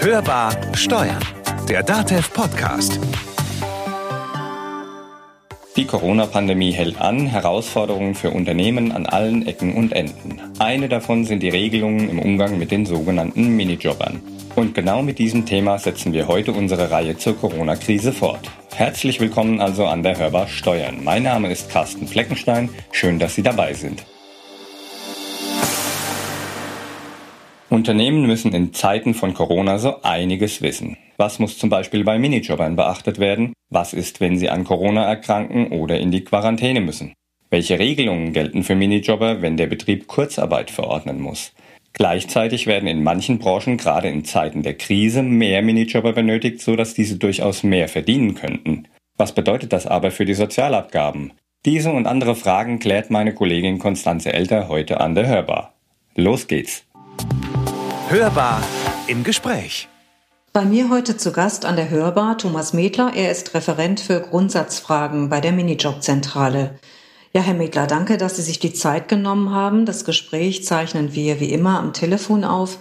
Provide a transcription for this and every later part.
Hörbar Steuern, der DATEV Podcast. Die Corona-Pandemie hält an, Herausforderungen für Unternehmen an allen Ecken und Enden. Eine davon sind die Regelungen im Umgang mit den sogenannten Minijobbern. Und genau mit diesem Thema setzen wir heute unsere Reihe zur Corona-Krise fort. Herzlich willkommen also an der Hörbar Steuern. Mein Name ist Carsten Fleckenstein. Schön, dass Sie dabei sind. Unternehmen müssen in Zeiten von Corona so einiges wissen. Was muss zum Beispiel bei Minijobbern beachtet werden? Was ist, wenn sie an Corona erkranken oder in die Quarantäne müssen? Welche Regelungen gelten für Minijobber, wenn der Betrieb Kurzarbeit verordnen muss? Gleichzeitig werden in manchen Branchen gerade in Zeiten der Krise mehr Minijobber benötigt, so dass diese durchaus mehr verdienen könnten. Was bedeutet das aber für die Sozialabgaben? Diese und andere Fragen klärt meine Kollegin Konstanze Elter heute an der Hörbar. Los geht's! Hörbar im Gespräch. Bei mir heute zu Gast an der Hörbar Thomas Medler. Er ist Referent für Grundsatzfragen bei der Minijobzentrale. Ja, Herr Medler, danke, dass Sie sich die Zeit genommen haben. Das Gespräch zeichnen wir wie immer am Telefon auf.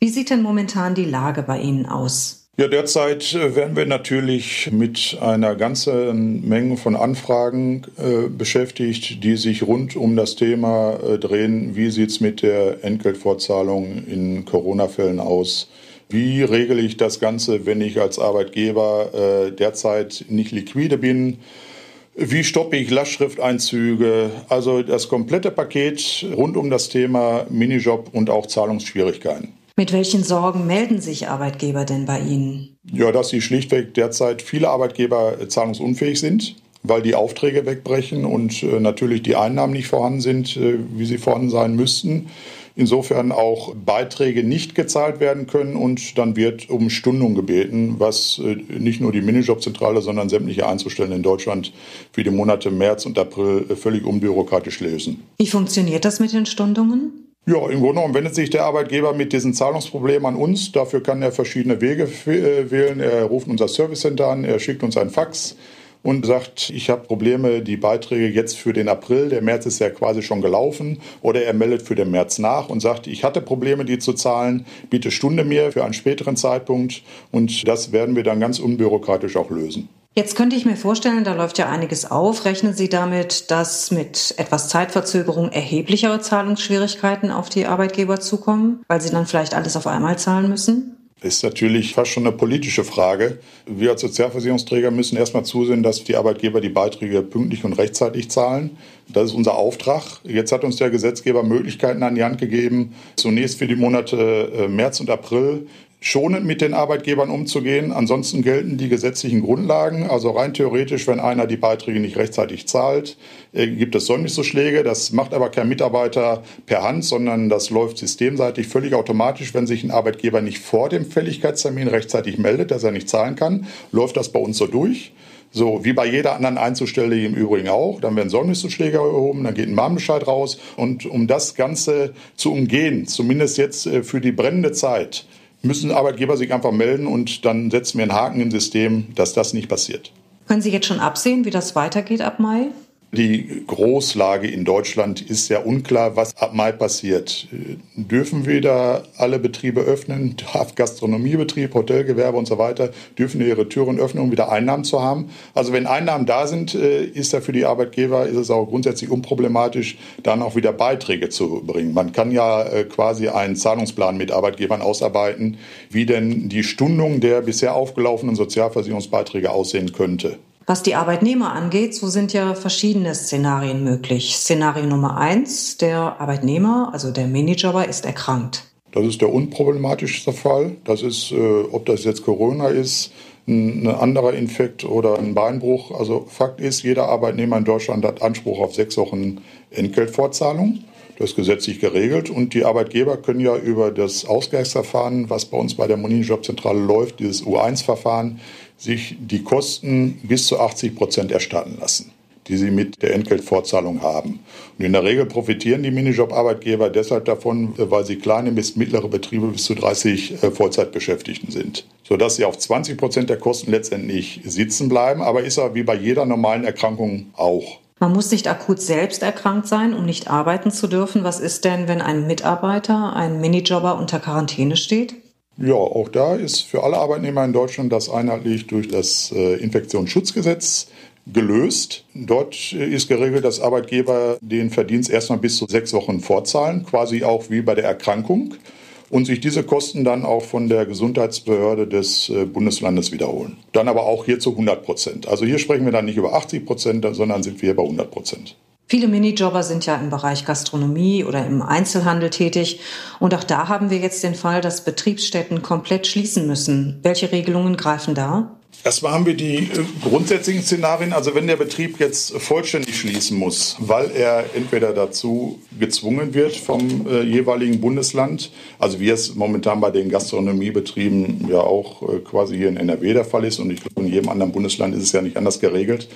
Wie sieht denn momentan die Lage bei Ihnen aus? Ja, derzeit äh, werden wir natürlich mit einer ganzen Menge von Anfragen äh, beschäftigt, die sich rund um das Thema äh, drehen. Wie sieht's mit der Entgeltfortzahlung in Corona-Fällen aus? Wie regle ich das Ganze, wenn ich als Arbeitgeber äh, derzeit nicht liquide bin? Wie stoppe ich Lastschrifteinzüge? Also das komplette Paket rund um das Thema Minijob und auch Zahlungsschwierigkeiten. Mit welchen Sorgen melden sich Arbeitgeber denn bei Ihnen? Ja, dass sie schlichtweg derzeit viele Arbeitgeber zahlungsunfähig sind, weil die Aufträge wegbrechen und äh, natürlich die Einnahmen nicht vorhanden sind, äh, wie sie vorhanden sein müssten. Insofern auch Beiträge nicht gezahlt werden können und dann wird um Stundung gebeten, was äh, nicht nur die Minijobzentrale, sondern sämtliche Einzelstellen in Deutschland für die Monate März und April völlig unbürokratisch lösen. Wie funktioniert das mit den Stundungen? Ja, im Grunde genommen wendet sich der Arbeitgeber mit diesen Zahlungsproblemen an uns. Dafür kann er verschiedene Wege äh, wählen. Er ruft unser Service Center an, er schickt uns ein Fax und sagt, ich habe Probleme, die Beiträge jetzt für den April, der März ist ja quasi schon gelaufen, oder er meldet für den März nach und sagt, ich hatte Probleme, die zu zahlen, bitte Stunde mir für einen späteren Zeitpunkt und das werden wir dann ganz unbürokratisch auch lösen. Jetzt könnte ich mir vorstellen, da läuft ja einiges auf. Rechnen Sie damit, dass mit etwas Zeitverzögerung erheblichere Zahlungsschwierigkeiten auf die Arbeitgeber zukommen, weil sie dann vielleicht alles auf einmal zahlen müssen? Ist natürlich fast schon eine politische Frage. Wir als Sozialversicherungsträger müssen erstmal zusehen, dass die Arbeitgeber die Beiträge pünktlich und rechtzeitig zahlen. Das ist unser Auftrag. Jetzt hat uns der Gesetzgeber Möglichkeiten an die Hand gegeben, zunächst für die Monate äh, März und April schonend mit den Arbeitgebern umzugehen. Ansonsten gelten die gesetzlichen Grundlagen. Also rein theoretisch, wenn einer die Beiträge nicht rechtzeitig zahlt, äh, gibt es Säumniszuschläge. Das macht aber kein Mitarbeiter per Hand, sondern das läuft systemseitig völlig automatisch. Wenn sich ein Arbeitgeber nicht vor dem Fälligkeitstermin rechtzeitig meldet, dass er nicht zahlen kann, läuft das bei uns so durch. So, wie bei jeder anderen Einzelstelle im Übrigen auch. Dann werden Säumniszuschläge erhoben, dann geht ein Mahnbescheid raus. Und um das Ganze zu umgehen, zumindest jetzt äh, für die brennende Zeit, müssen Arbeitgeber sich einfach melden und dann setzen wir einen Haken im System, dass das nicht passiert. Können Sie jetzt schon absehen, wie das weitergeht ab Mai? Die Großlage in Deutschland ist sehr unklar, was ab Mai passiert. Dürfen wieder alle Betriebe öffnen? Darf Gastronomiebetrieb, Hotelgewerbe und so weiter, dürfen ihre Türen öffnen, um wieder Einnahmen zu haben? Also wenn Einnahmen da sind, äh, ist ja für die Arbeitgeber, ist es auch grundsätzlich unproblematisch, dann auch wieder Beiträge zu bringen. Man kann ja äh, quasi einen Zahlungsplan mit Arbeitgebern ausarbeiten, wie denn die Stundung der bisher aufgelaufenen Sozialversicherungsbeiträge aussehen könnte. Was die Arbeitnehmer angeht, so sind ja verschiedene Szenarien möglich. Szenario Nummer eins, der Arbeitnehmer, also der Minijobber, ist erkrankt. Das ist der unproblematischste Fall. Das ist, äh, ob das jetzt Corona ist, ein, ein anderer Infekt oder ein Beinbruch. Also Fakt ist, jeder Arbeitnehmer in Deutschland hat Anspruch auf sechs Wochen Entgeltfortzahlung. Das ist gesetzlich geregelt und die Arbeitgeber können ja über das Ausgleichsverfahren, was bei uns bei der Monijobzentrale läuft, dieses U1-Verfahren, sich die Kosten bis zu 80 Prozent erstatten lassen die sie mit der Entgeltfortzahlung haben. Und in der Regel profitieren die Minijob-Arbeitgeber deshalb davon, weil sie kleine bis mittlere Betriebe bis zu 30 äh, Vollzeitbeschäftigten sind, sodass sie auf 20 Prozent der Kosten letztendlich sitzen bleiben. Aber ist ja wie bei jeder normalen Erkrankung auch. Man muss nicht akut selbst erkrankt sein, um nicht arbeiten zu dürfen. Was ist denn, wenn ein Mitarbeiter, ein Minijobber unter Quarantäne steht? Ja, auch da ist für alle Arbeitnehmer in Deutschland das einheitlich durch das äh, Infektionsschutzgesetz gelöst. Dort ist geregelt, dass Arbeitgeber den Verdienst erstmal bis zu sechs Wochen vorzahlen, quasi auch wie bei der Erkrankung und sich diese Kosten dann auch von der Gesundheitsbehörde des äh, Bundeslandes wiederholen. Dann aber auch hier zu 100 Prozent. Also hier sprechen wir dann nicht über 80 Prozent, sondern sind wir bei 100 Prozent. Viele Minijobber sind ja im Bereich Gastronomie oder im Einzelhandel tätig. Und auch da haben wir jetzt den Fall, dass Betriebsstätten komplett schließen müssen. Welche Regelungen greifen da? Erstmal haben wir die äh, grundsätzlichen Szenarien. Also wenn der Betrieb jetzt vollständig schließen muss, weil er entweder dazu gezwungen wird vom äh, jeweiligen Bundesland, also wie es momentan bei den Gastronomiebetrieben ja auch äh, quasi hier in NRW der Fall ist und ich glaube in jedem anderen Bundesland ist es ja nicht anders geregelt,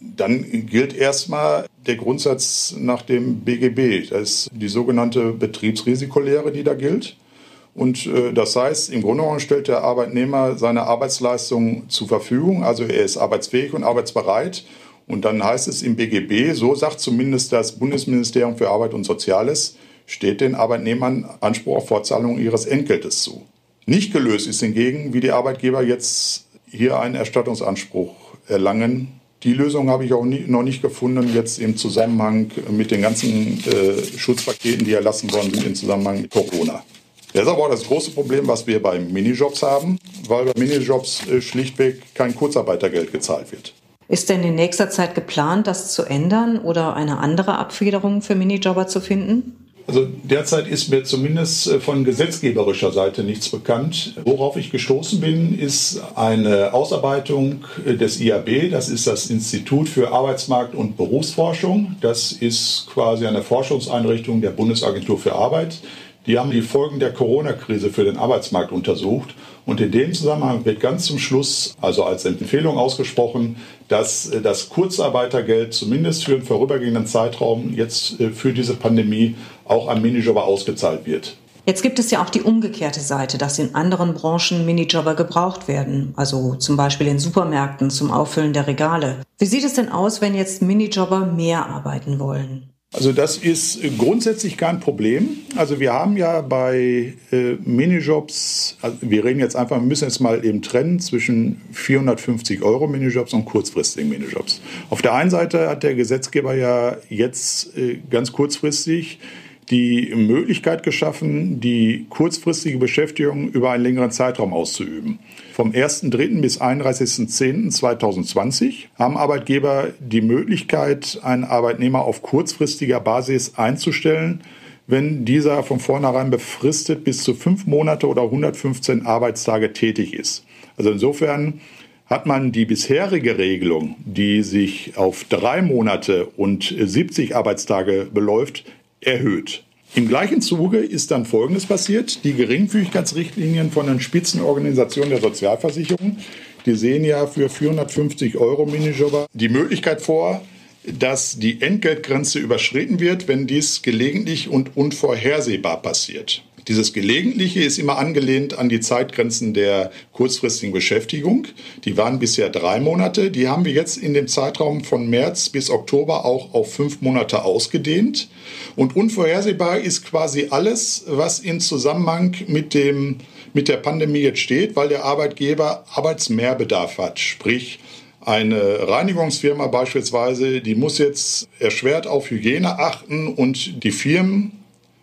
dann gilt erstmal der Grundsatz nach dem BGB. Das ist die sogenannte Betriebsrisikolehre, die da gilt. Und äh, das heißt, im Grunde genommen stellt der Arbeitnehmer seine Arbeitsleistung zur Verfügung. Also er ist arbeitsfähig und arbeitsbereit. Und dann heißt es im BGB, so sagt zumindest das Bundesministerium für Arbeit und Soziales, steht den Arbeitnehmern Anspruch auf Fortzahlung ihres Entgeltes zu. Nicht gelöst ist hingegen, wie die Arbeitgeber jetzt hier einen Erstattungsanspruch erlangen. Die Lösung habe ich auch nie, noch nicht gefunden, jetzt im Zusammenhang mit den ganzen äh, Schutzpaketen, die erlassen worden sind, im Zusammenhang mit Corona. Das ist aber auch das große Problem, was wir bei Minijobs haben, weil bei Minijobs äh, schlichtweg kein Kurzarbeitergeld gezahlt wird. Ist denn in nächster Zeit geplant, das zu ändern oder eine andere Abfederung für Minijobber zu finden? Also derzeit ist mir zumindest äh, von gesetzgeberischer Seite nichts bekannt. Worauf ich gestoßen bin, ist eine Ausarbeitung äh, des IAB. Das ist das Institut für Arbeitsmarkt und Berufsforschung. Das ist quasi eine Forschungseinrichtung der Bundesagentur für Arbeit die haben die Folgen der Corona-Krise für den Arbeitsmarkt untersucht. Und in dem Zusammenhang wird ganz zum Schluss, also als Empfehlung ausgesprochen, dass äh, das Kurzarbeitergeld zumindest für einen vorübergehenden Zeitraum jetzt äh, für diese Pandemie auch an Minijobber ausgezahlt wird. Jetzt gibt es ja auch die umgekehrte Seite, dass in anderen Branchen Minijobber gebraucht werden, also zum Beispiel in Supermärkten zum Auffüllen der Regale. Wie sieht es denn aus, wenn jetzt Minijobber mehr arbeiten wollen? Also das ist grundsätzlich kein Problem. Also wir haben ja bei äh, Minijobs, also wir reden jetzt einfach, wir müssen jetzt mal eben trennen zwischen 450 Euro Minijobs und kurzfristigen Minijobs. Auf der einen Seite hat der Gesetzgeber ja jetzt äh, ganz kurzfristig die Möglichkeit geschaffen, die kurzfristige Beschäftigung über einen längeren Zeitraum auszuüben. Vom 1.3. bis 31.10.2020 haben Arbeitgeber die Möglichkeit, einen Arbeitnehmer auf kurzfristiger Basis einzustellen, wenn dieser von vornherein befristet bis zu fünf Monate oder 115 Arbeitstage tätig ist. Also insofern hat man die bisherige Regelung, die sich auf drei Monate und 70 Arbeitstage beläuft, erhöht. Im gleichen Zuge ist dann Folgendes passiert. Die Geringfügigkeitsrichtlinien von den Spitzenorganisationen der Sozialversicherung, die sehen ja für 450 Euro Minijobber die Möglichkeit vor, dass die Entgeltgrenze überschritten wird, wenn dies gelegentlich und unvorhersehbar passiert. Dieses Gelegentliche ist immer angelehnt an die Zeitgrenzen der kurzfristigen Beschäftigung. Die waren bisher drei Monate. Die haben wir jetzt in dem Zeitraum von März bis Oktober auch auf fünf Monate ausgedehnt. Und unvorhersehbar ist quasi alles, was in Zusammenhang mit dem mit der Pandemie jetzt steht, weil der Arbeitgeber Arbeitsmehrbedarf hat. Sprich, eine Reinigungsfirma beispielsweise, die muss jetzt erschwert auf Hygiene achten und die Firmen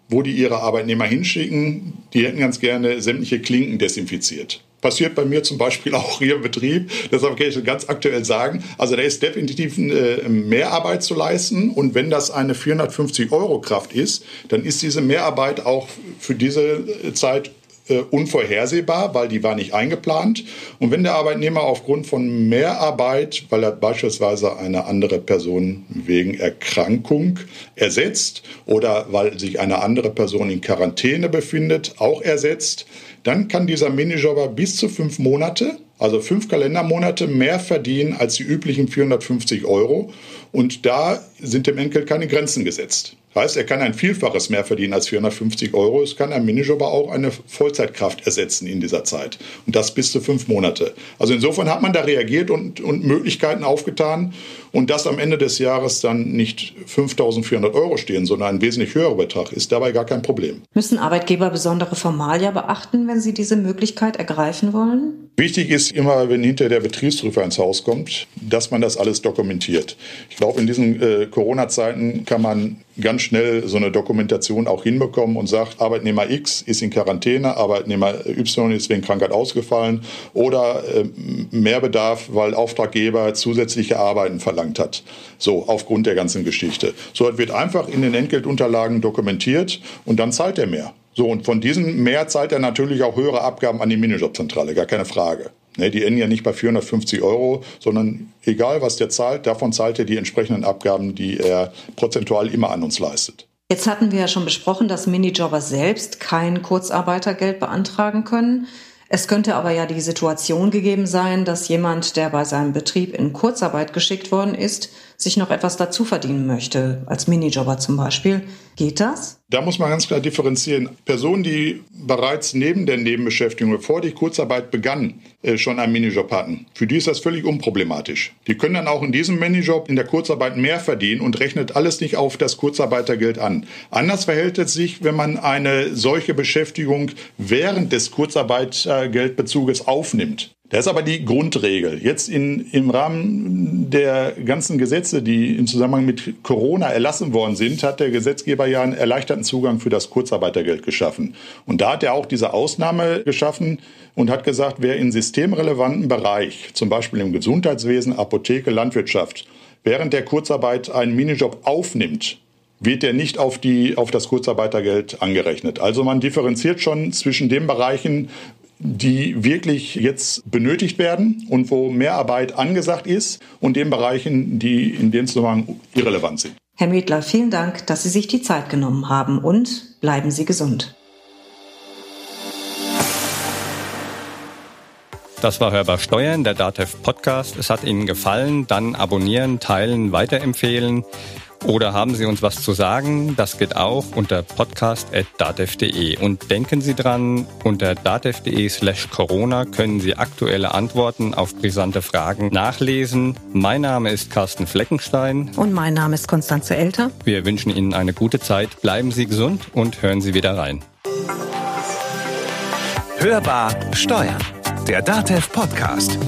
wo die ihre Arbeitnehmer hinschicken, die hätten ganz gerne sämtliche Klinken desinfiziert. Passiert bei mir zum Beispiel auch hier im Betrieb. Deshalb kann ich ganz aktuell sagen. Also da ist definitiv äh, Mehrarbeit zu leisten. Und wenn das eine 450 Euro Kraft ist, dann ist diese Mehrarbeit auch für diese Zeit äh, unvorhersehbar, weil die war nicht eingeplant. Und wenn der Arbeitnehmer aufgrund von Mehrarbeit, weil er beispielsweise eine andere Person wegen Erkrankung ersetzt oder weil sich eine andere Person in Quarantäne befindet, auch ersetzt, dann kann dieser Minijobber bis zu fünf Monate, also fünf Kalendermonate, mehr verdienen als die üblichen 450 Euro. Und da sind dem Enkel keine Grenzen gesetzt. Heißt, er kann ein Vielfaches mehr verdienen als 450 Euro. Es kann ein Minijobber auch eine Vollzeitkraft ersetzen in dieser Zeit. Und das bis zu fünf Monate. Also insofern hat man da reagiert und, und Möglichkeiten aufgetan. Und dass am Ende des Jahres dann nicht 5.400 Euro stehen, sondern ein wesentlich höherer Betrag, ist dabei gar kein Problem. Müssen Arbeitgeber besondere Formalia beachten, wenn sie diese Möglichkeit ergreifen wollen? Wichtig ist immer, wenn hinter der Betriebsprüfer ins Haus kommt, dass man das alles dokumentiert. Ich glaube, in diesen äh, Corona-Zeiten kann man ganz schnell so eine Dokumentation auch hinbekommen und sagt, Arbeitnehmer X ist in Quarantäne, Arbeitnehmer Y ist wegen Krankheit ausgefallen oder äh, Mehrbedarf, weil Auftraggeber zusätzliche Arbeiten verlangt hat. So, aufgrund der ganzen Geschichte. So, das wird einfach in den Entgeltunterlagen dokumentiert und dann zahlt er mehr. So, und von diesem mehr zahlt er natürlich auch höhere Abgaben an die Minijobzentrale, gar keine Frage. Ne, die enden ja nicht bei 450 Euro, sondern egal was der zahlt, davon zahlt er die entsprechenden Abgaben, die er prozentual immer an uns leistet. Jetzt hatten wir ja schon besprochen, dass Minijobber selbst kein Kurzarbeitergeld beantragen können. Es könnte aber ja die Situation gegeben sein, dass jemand, der bei seinem Betrieb in Kurzarbeit geschickt worden ist, sich noch etwas dazu verdienen möchte, als Minijobber zum Beispiel. Geht das? Da muss man ganz klar differenzieren. Personen, die bereits neben der Nebenbeschäftigung, bevor die Kurzarbeit begann, äh, schon einen Minijob hatten, für die ist das völlig unproblematisch. Die können dann auch in diesem Minijob in der Kurzarbeit mehr verdienen und rechnet alles nicht auf das Kurzarbeitergeld an. Anders verhält es sich, wenn man eine solche Beschäftigung während des Kurzarbeitergeldbezuges aufnimmt. Das ist aber die Grundregel. Jetzt in, im Rahmen der ganzen Gesetze, die im Zusammenhang mit Corona erlassen worden sind, hat der Gesetzgeber ja einen erleichterten Zugang für das Kurzarbeitergeld geschaffen. Und da hat er auch diese Ausnahme geschaffen und hat gesagt, wer in systemrelevanten Bereich, zum Beispiel im Gesundheitswesen, Apotheke, Landwirtschaft, während der Kurzarbeit einen Minijob aufnimmt, wird der nicht auf, die, auf das Kurzarbeitergeld angerechnet. Also man differenziert schon zwischen den Bereichen, die wirklich jetzt benötigt werden und wo Mehrarbeit angesagt ist und den Bereichen, die in dem Zusammenhang irrelevant sind. Herr Medler, vielen Dank, dass Sie sich die Zeit genommen haben und bleiben Sie gesund. Das war Hörbar Steuern, der DATEV Podcast. Es hat Ihnen gefallen, dann abonnieren, teilen, weiterempfehlen. Oder haben Sie uns was zu sagen? Das geht auch unter podcast.datev.de. Und denken Sie dran, unter datev.de slash Corona können Sie aktuelle Antworten auf brisante Fragen nachlesen. Mein Name ist Carsten Fleckenstein. Und mein Name ist Konstanze Elter. Wir wünschen Ihnen eine gute Zeit. Bleiben Sie gesund und hören Sie wieder rein. Hörbar Steuern. Der Datev Podcast.